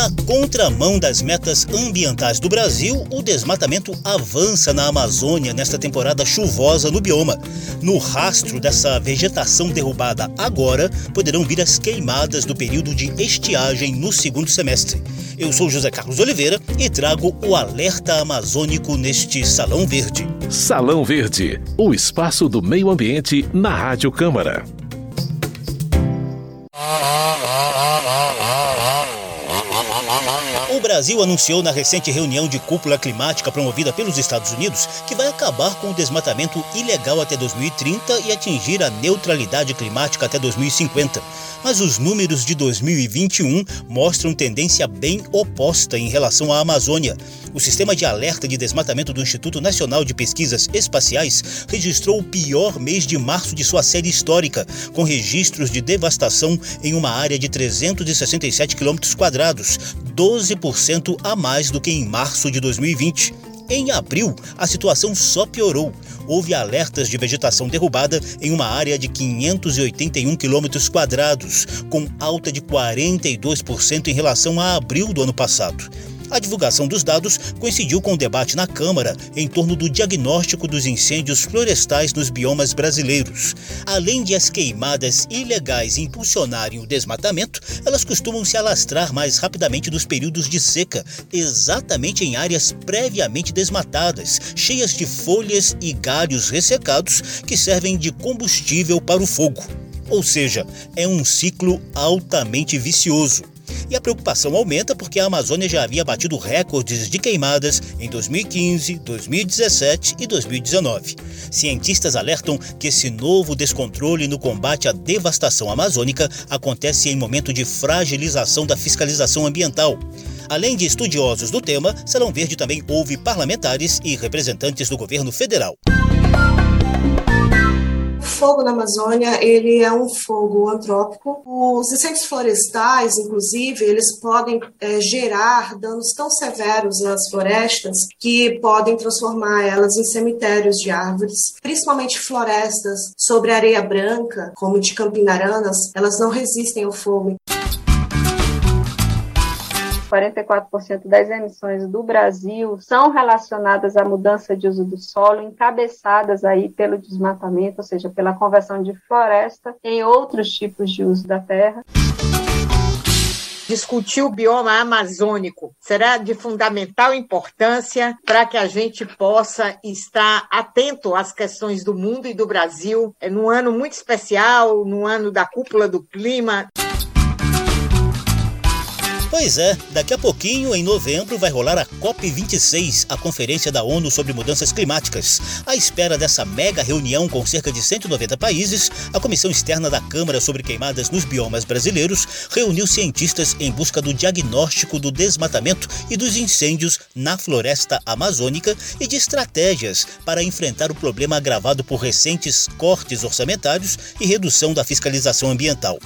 Na contramão das metas ambientais do Brasil, o desmatamento avança na Amazônia nesta temporada chuvosa no bioma. No rastro dessa vegetação derrubada agora, poderão vir as queimadas do período de estiagem no segundo semestre. Eu sou José Carlos Oliveira e trago o alerta amazônico neste Salão Verde. Salão Verde, o espaço do meio ambiente na Rádio Câmara. Brasil anunciou na recente reunião de cúpula climática promovida pelos Estados Unidos que vai acabar com o desmatamento ilegal até 2030 e atingir a neutralidade climática até 2050. Mas os números de 2021 mostram tendência bem oposta em relação à Amazônia. O sistema de alerta de desmatamento do Instituto Nacional de Pesquisas Espaciais registrou o pior mês de março de sua série histórica, com registros de devastação em uma área de 367 km, 12% 10% a mais do que em março de 2020. Em abril, a situação só piorou. Houve alertas de vegetação derrubada em uma área de 581 quilômetros quadrados, com alta de 42% em relação a abril do ano passado. A divulgação dos dados coincidiu com o debate na Câmara em torno do diagnóstico dos incêndios florestais nos biomas brasileiros. Além de as queimadas ilegais impulsionarem o desmatamento, elas costumam se alastrar mais rapidamente nos períodos de seca, exatamente em áreas previamente desmatadas, cheias de folhas e galhos ressecados que servem de combustível para o fogo. Ou seja, é um ciclo altamente vicioso. E a preocupação aumenta porque a Amazônia já havia batido recordes de queimadas em 2015, 2017 e 2019. Cientistas alertam que esse novo descontrole no combate à devastação amazônica acontece em momento de fragilização da fiscalização ambiental. Além de estudiosos do tema, Salão Verde também houve parlamentares e representantes do governo federal fogo na Amazônia, ele é um fogo antrópico. Os incêndios florestais, inclusive, eles podem é, gerar danos tão severos nas florestas que podem transformar elas em cemitérios de árvores, principalmente florestas sobre areia branca, como de Campinaranas, elas não resistem ao fogo. 44% das emissões do Brasil são relacionadas à mudança de uso do solo, encabeçadas aí pelo desmatamento, ou seja, pela conversão de floresta em outros tipos de uso da terra discutir o bioma amazônico será de fundamental importância para que a gente possa estar atento às questões do mundo e do Brasil, é num ano muito especial, no ano da cúpula do clima. Pois é, daqui a pouquinho, em novembro, vai rolar a COP26, a Conferência da ONU sobre Mudanças Climáticas. À espera dessa mega reunião com cerca de 190 países, a Comissão Externa da Câmara sobre Queimadas nos Biomas Brasileiros reuniu cientistas em busca do diagnóstico do desmatamento e dos incêndios na floresta amazônica e de estratégias para enfrentar o problema agravado por recentes cortes orçamentários e redução da fiscalização ambiental.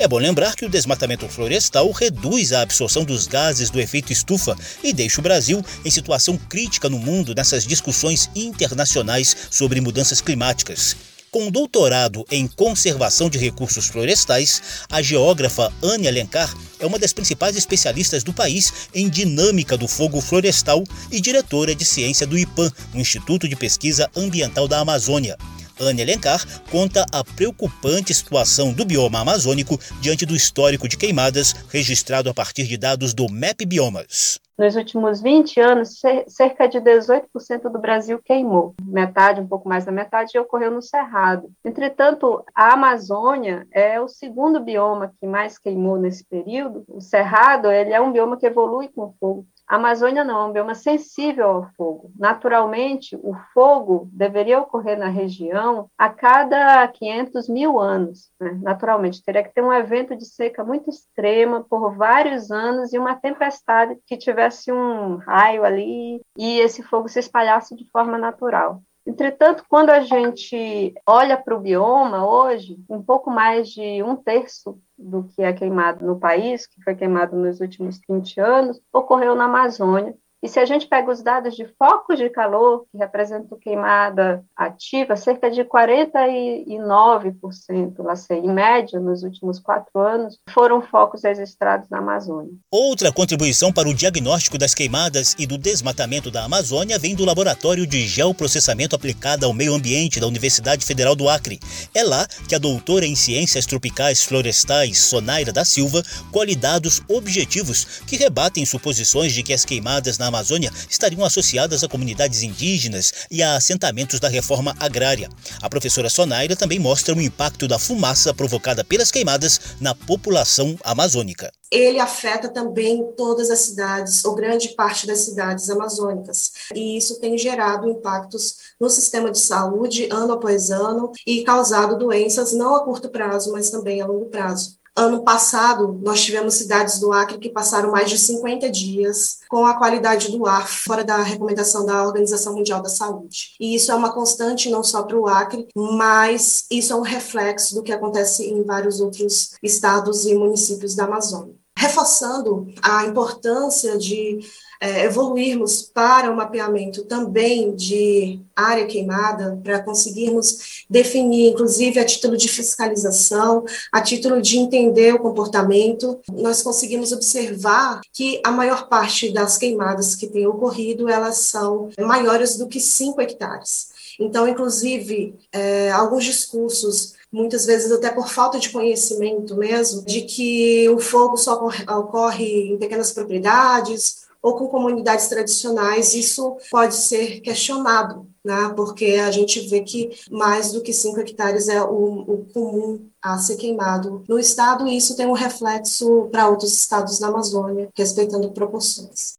É bom lembrar que o desmatamento florestal reduz a absorção dos gases do efeito estufa e deixa o Brasil em situação crítica no mundo nessas discussões internacionais sobre mudanças climáticas. Com doutorado em conservação de recursos florestais, a geógrafa Anne Alencar é uma das principais especialistas do país em dinâmica do fogo florestal e diretora de ciência do IPAM, o Instituto de Pesquisa Ambiental da Amazônia. Anne Alencar conta a preocupante situação do bioma amazônico diante do histórico de queimadas registrado a partir de dados do MAP Biomas. Nos últimos 20 anos, cerca de 18% do Brasil queimou. Metade, um pouco mais da metade, ocorreu no Cerrado. Entretanto, a Amazônia é o segundo bioma que mais queimou nesse período. O Cerrado ele é um bioma que evolui com o fogo. A Amazônia não, é um bioma sensível ao fogo. Naturalmente, o fogo deveria ocorrer na região a cada 500 mil anos. Né? Naturalmente, teria que ter um evento de seca muito extrema por vários anos e uma tempestade que tivesse um raio ali e esse fogo se espalhasse de forma natural. Entretanto, quando a gente olha para o bioma hoje, um pouco mais de um terço do que é queimado no país, que foi queimado nos últimos 20 anos, ocorreu na Amazônia, E se a gente pega os dados de focos de calor, que representam queimada ativa, cerca de 49%, lá sei, em média, nos últimos quatro anos, foram focos registrados na Amazônia. Outra contribuição para o diagnóstico das queimadas e do desmatamento da Amazônia vem do Laboratório de Geoprocessamento Aplicado ao Meio Ambiente da Universidade Federal do Acre. É lá que a doutora em Ciências Tropicais Florestais, Sonaira da Silva, colhe dados objetivos que rebatem suposições de que as queimadas na Amazônia estariam associadas a comunidades indígenas e a assentamentos da reforma agrária. A professora Sonaira também mostra o impacto da fumaça provocada pelas queimadas na população amazônica ele afeta também todas as cidades, ou grande parte das cidades amazônicas. E isso tem gerado impactos no sistema de saúde ano após ano e causado doenças não a curto prazo, mas também a longo prazo. Ano passado, nós tivemos cidades do Acre que passaram mais de 50 dias com a qualidade do ar fora da recomendação da Organização Mundial da Saúde. E isso é uma constante não só para o Acre, mas isso é um reflexo do que acontece em vários outros estados e municípios da Amazônia. Reforçando a importância de é, evoluirmos para o mapeamento também de área queimada, para conseguirmos definir, inclusive a título de fiscalização, a título de entender o comportamento, nós conseguimos observar que a maior parte das queimadas que têm ocorrido, elas são maiores do que 5 hectares. Então, inclusive, é, alguns discursos muitas vezes até por falta de conhecimento mesmo, de que o fogo só ocorre em pequenas propriedades ou com comunidades tradicionais, isso pode ser questionado, né? porque a gente vê que mais do que 5 hectares é o, o, comum a ser queimado no estado, e isso tem um reflexo para outros estados da Amazônia, respeitando proporções.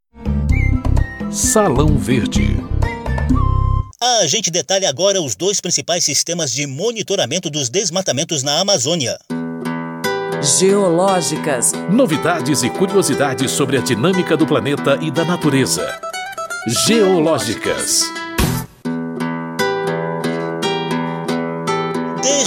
Salão Verde. A gente detalha agora os dois principais sistemas de monitoramento dos desmatamentos na Amazônia. Geológicas. Novidades e curiosidades sobre a dinâmica do planeta e da natureza. Geológicas.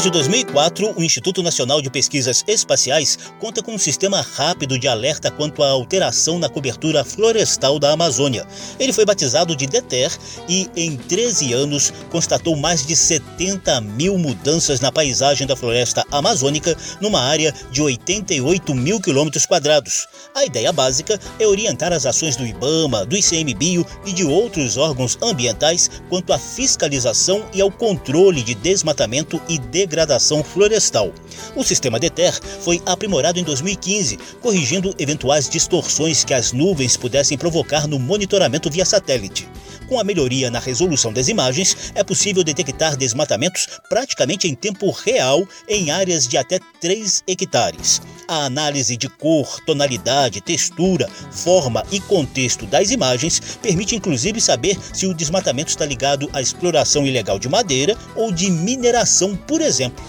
Desde 2004, o Instituto Nacional de Pesquisas Espaciais conta com um sistema rápido de alerta quanto à alteração na cobertura florestal da Amazônia. Ele foi batizado de DETER e, em 13 anos, constatou mais de 70 mil mudanças na paisagem da floresta amazônica, numa área de 88 mil quilômetros quadrados. A ideia básica é orientar as ações do IBAMA, do ICMBio e de outros órgãos ambientais quanto à fiscalização e ao controle de desmatamento e degradação degradação florestal. O sistema DETER foi aprimorado em 2015, corrigindo eventuais distorções que as nuvens pudessem provocar no monitoramento via satélite. Com a melhoria na resolução das imagens, é possível detectar desmatamentos praticamente em tempo real em áreas de até 3 hectares. A análise de cor, tonalidade, textura, forma e contexto das imagens permite inclusive saber se o desmatamento está ligado à exploração ilegal de madeira ou de mineração, por exemplo.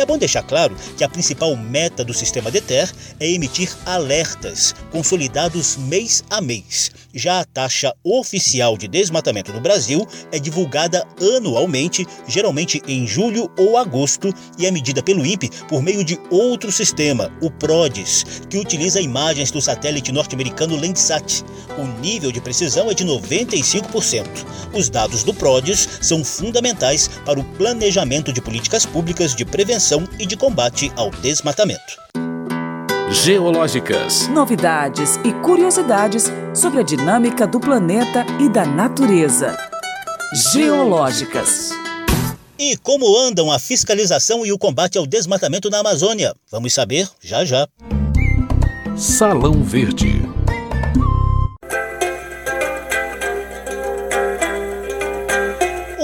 É bom deixar claro que a principal meta do sistema DETER é emitir alertas, consolidados mês a mês. Já a taxa oficial de desmatamento no Brasil é divulgada anualmente, geralmente em julho ou agosto, e é medida pelo INPE por meio de outro sistema, o PRODES, que utiliza imagens do satélite norte-americano Landsat. O nível de precisão é de 95%. Os dados do PRODES são fundamentais para o planejamento de políticas públicas de prevenção e de combate ao desmatamento. Geológicas. Novidades e curiosidades sobre a dinâmica do planeta e da natureza. Geológicas. E como andam a fiscalização e o combate ao desmatamento na Amazônia? Vamos saber já já. Salão Verde.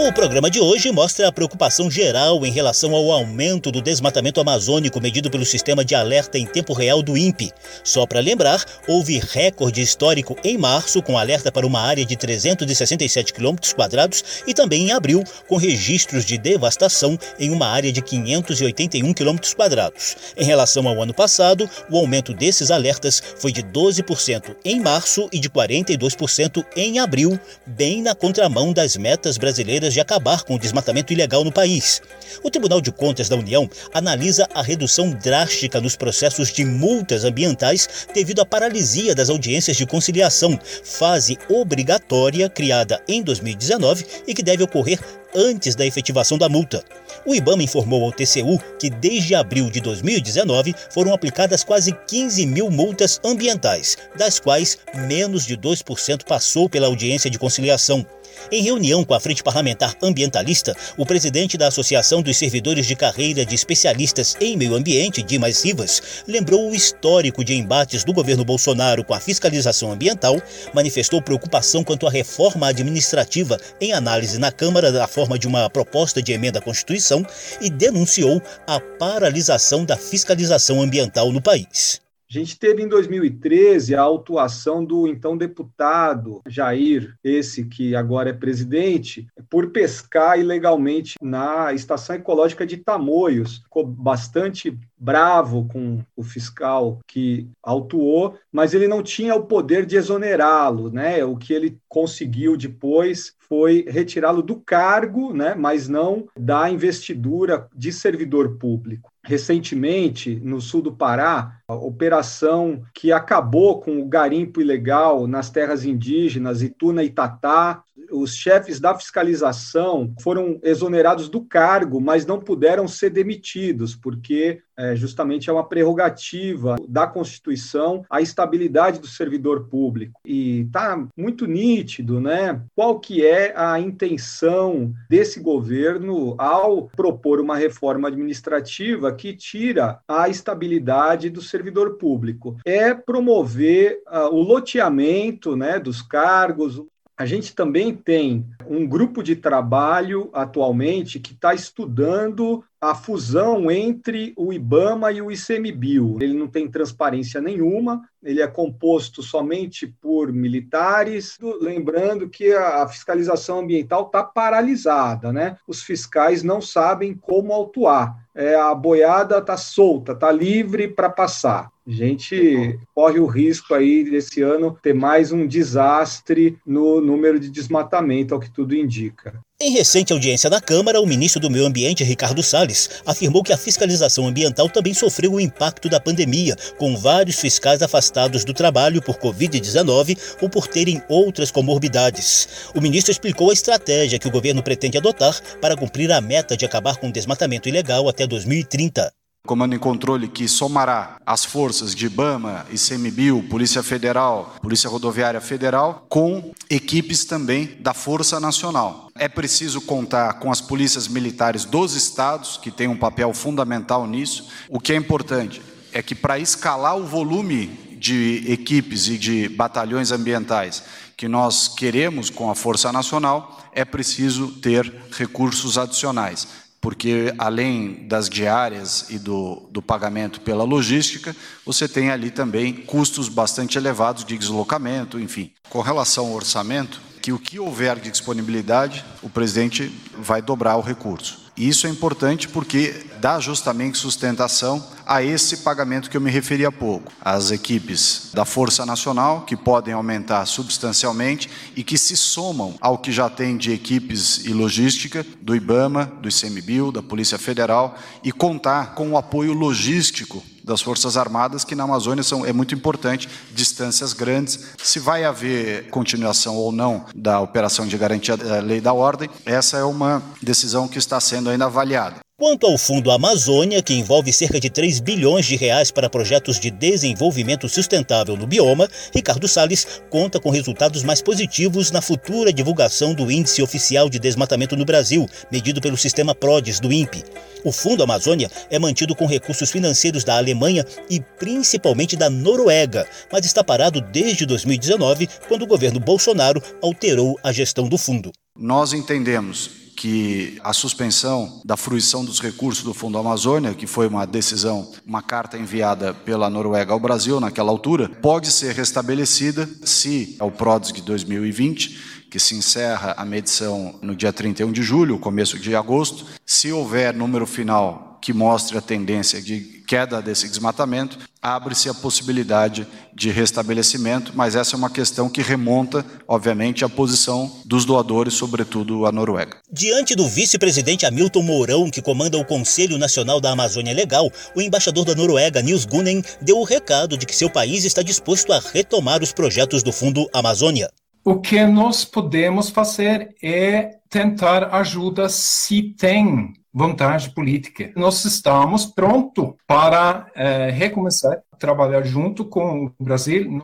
O programa de hoje mostra a preocupação geral em relação ao aumento do desmatamento amazônico medido pelo sistema de alerta em tempo real do INPE. Só para lembrar, houve recorde histórico em março com alerta para uma área de 367 km quadrados e também em abril com registros de devastação em uma área de 581 km quadrados. Em relação ao ano passado, o aumento desses alertas foi de 12% em março e de 42% em abril, bem na contramão das metas brasileiras de acabar com o desmatamento ilegal no país. O Tribunal de Contas da União analisa a redução drástica nos processos de multas ambientais devido à paralisia das audiências de conciliação, fase obrigatória criada em 2019 e que deve ocorrer antes da efetivação da multa. O IBAMA informou ao TCU que desde abril de 2019 foram aplicadas quase 15 mil multas ambientais, das quais menos de 2% passou pela audiência de conciliação. Em reunião com a Frente Parlamentar Ambientalista, o presidente da Associação dos Servidores de Carreira de Especialistas em Meio Ambiente, Dimas Rivas, lembrou o histórico de embates do governo Bolsonaro com a fiscalização ambiental, manifestou preocupação quanto à reforma administrativa em análise na Câmara da forma de uma proposta de emenda à Constituição e denunciou a paralisação da fiscalização ambiental no país. A gente teve em 2013 a autuação do então deputado Jair, esse que agora é presidente, por pescar ilegalmente na estação ecológica de Tamoios. Ficou bastante bravo com o fiscal que autuou, mas ele não tinha o poder de exonerá-lo, né? O que ele conseguiu depois foi retirá-lo do cargo, né, mas não da investidura de servidor público. Recentemente, no sul do Pará, a operação que acabou com o garimpo ilegal nas terras indígenas Ituna e Tatá, os chefes da fiscalização foram exonerados do cargo, mas não puderam ser demitidos, porque é, justamente é uma prerrogativa da Constituição a estabilidade do servidor público. E está muito nítido né, qual que é a intenção desse governo ao propor uma reforma administrativa que tira a estabilidade do servidor público. É promover uh, o loteamento né, dos cargos, a gente também tem um grupo de trabalho atualmente que está estudando a fusão entre o IBAMA e o ICMBio. Ele não tem transparência nenhuma, ele é composto somente por militares. Lembrando que a fiscalização ambiental está paralisada, né? Os fiscais não sabem como autuar. É, a boiada está solta, está livre para passar. A gente corre o risco aí desse ano ter mais um desastre no número de desmatamento, ao que tudo indica. Em recente audiência na Câmara, o ministro do Meio Ambiente, Ricardo Salles, afirmou que a fiscalização ambiental também sofreu o impacto da pandemia, com vários fiscais afastados do trabalho por Covid-19 ou por terem outras comorbidades. O ministro explicou a estratégia que o governo pretende adotar para cumprir a meta de acabar com o desmatamento ilegal até 2030. Comando em Controle que somará as forças de IBAMA, ICMBio, Polícia Federal, Polícia Rodoviária Federal, com equipes também da Força Nacional. É preciso contar com as polícias militares dos estados, que têm um papel fundamental nisso. O que é importante é que, para escalar o volume de equipes e de batalhões ambientais que nós queremos com a Força Nacional, é preciso ter recursos adicionais porque além das diárias e do, do pagamento pela logística, você tem ali também custos bastante elevados de deslocamento, enfim. Com relação ao orçamento, que o que houver de disponibilidade, o presidente vai dobrar o recurso. E isso é importante porque dá justamente sustentação a esse pagamento que eu me referi há pouco. As equipes da Força Nacional, que podem aumentar substancialmente e que se somam ao que já tem de equipes e logística do IBAMA, do ICMBio, da Polícia Federal e contar com o apoio logístico das Forças Armadas, que na Amazônia são, é muito importante, distâncias grandes. Se vai haver continuação ou não da operação de garantia da lei da ordem, essa é uma decisão que está sendo ainda avaliada. Quanto ao Fundo Amazônia, que envolve cerca de 3 bilhões de reais para projetos de desenvolvimento sustentável no bioma, Ricardo Salles conta com resultados mais positivos na futura divulgação do Índice Oficial de Desmatamento no Brasil, medido pelo sistema PRODES do INPE. O Fundo Amazônia é mantido com recursos financeiros da Alemanha e principalmente da Noruega, mas está parado desde 2019, quando o governo Bolsonaro alterou a gestão do fundo. Nós entendemos que a suspensão da fruição dos recursos do Fundo Amazônia, que foi uma decisão, uma carta enviada pela Noruega ao Brasil naquela altura, pode ser restabelecida se ao PRODESG 2020, que se encerra a medição no dia 31 de julho, começo de agosto, se houver número final que mostre a tendência de queda desse desmatamento, abre-se a possibilidade de restabelecimento, mas essa é uma questão que remonta, obviamente, à posição dos doadores, sobretudo a Noruega. Diante do vice-presidente Hamilton Mourão, que comanda o Conselho Nacional da Amazônia Legal, o embaixador da Noruega, Nils Gunnen, deu o recado de que seu país está disposto a retomar os projetos do Fundo Amazônia. O que nós podemos fazer é tentar ajuda se tem vontade política. Nós estamos prontos para é, recomeçar a trabalhar junto com o Brasil.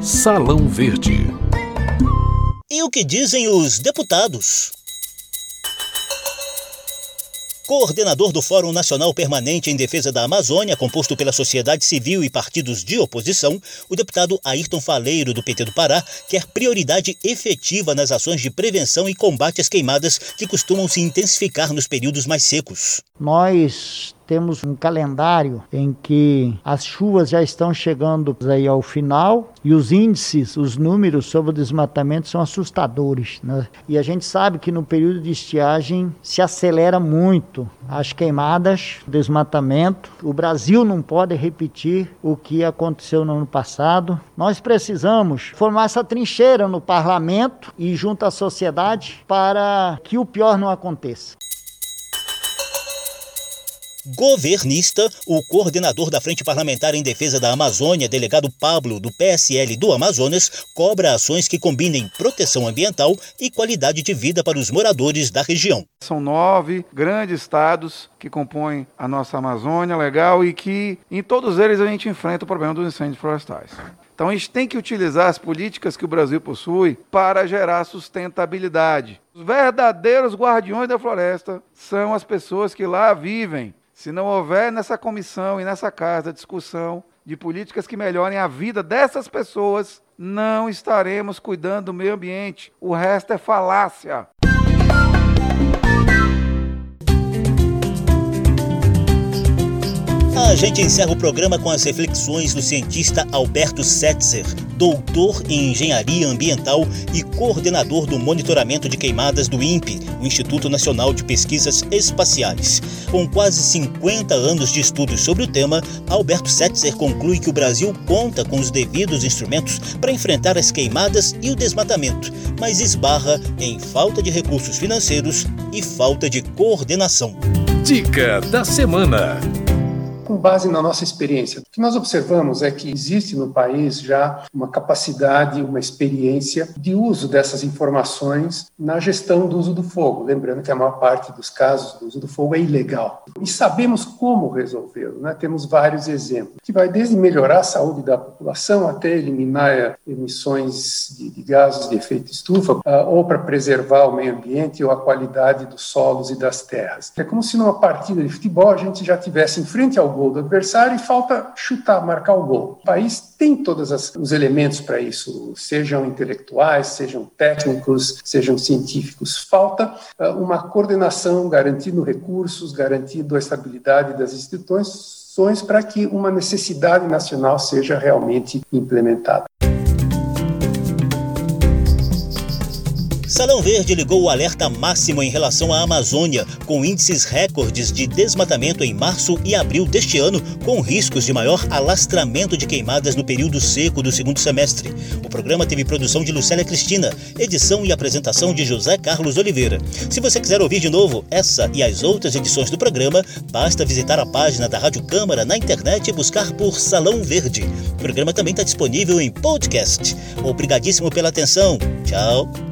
Salão Verde. E o que dizem os deputados? Coordenador do Fórum Nacional Permanente em Defesa da Amazônia, composto pela sociedade civil e partidos de oposição, o deputado Ayrton Faleiro, do PT do Pará, quer prioridade efetiva nas ações de prevenção e combate às queimadas que costumam se intensificar nos períodos mais secos. Nós temos um calendário em que as chuvas já estão chegando aí ao final e os índices, os números sobre o desmatamento são assustadores. Né? E a gente sabe que no período de estiagem se acelera muito as queimadas, o desmatamento. O Brasil não pode repetir o que aconteceu no ano passado. Nós precisamos formar essa trincheira no parlamento e junto à sociedade para que o pior não aconteça. Governista, o coordenador da Frente Parlamentar em Defesa da Amazônia, delegado Pablo, do PSL do Amazonas, cobra ações que combinem proteção ambiental e qualidade de vida para os moradores da região. São nove grandes estados que compõem a nossa Amazônia legal e que em todos eles a gente enfrenta o problema dos incêndios florestais. Então a gente tem que utilizar as políticas que o Brasil possui para gerar sustentabilidade. Os verdadeiros guardiões da floresta são as pessoas que lá vivem se não houver nessa comissão e nessa casa discussão de políticas que melhorem a vida dessas pessoas, não estaremos cuidando do meio ambiente. O resto é falácia. A gente encerra o programa com as reflexões do cientista Alberto Setzer, doutor em engenharia ambiental e coordenador do monitoramento de queimadas do INPE, o Instituto Nacional de Pesquisas Espaciais. Com quase 50 anos de estudos sobre o tema, Alberto Setzer conclui que o Brasil conta com os devidos instrumentos para enfrentar as queimadas e o desmatamento, mas esbarra em falta de recursos financeiros e falta de coordenação. Dica da semana com base na nossa experiência. O que nós observamos é que existe no país já uma capacidade, uma experiência de uso dessas informações na gestão do uso do fogo. Lembrando que a maior parte dos casos do uso do fogo é ilegal. E sabemos como resolvê-lo. Né? Temos vários exemplos, que vai desde melhorar a saúde da população até eliminar emissões de, de gases de efeito estufa, uh, ou para preservar o meio ambiente ou a qualidade dos solos e das terras. É como se numa partida de futebol a gente já tivesse em frente ao gol do adversário e falta chutar, marcar o gol. O país tem todos os elementos para isso, sejam intelectuais, sejam técnicos, sejam científicos. Falta uh, uma coordenação garantindo recursos, garantindo a estabilidade das instituições para que uma necessidade nacional seja realmente implementada. Salão Verde ligou o alerta máximo em relação à Amazônia, com índices recordes de desmatamento em março e abril deste ano, com riscos de maior alastramento de queimadas no período seco do segundo semestre. O programa teve produção de Lucélia Cristina, edição e apresentação de José Carlos Oliveira. Se você quiser ouvir de novo essa e as outras edições do programa, basta visitar a página da Rádio Câmara na internet e buscar por Salão Verde. O programa também está disponível em podcast. Obrigadíssimo pela atenção. Tchau.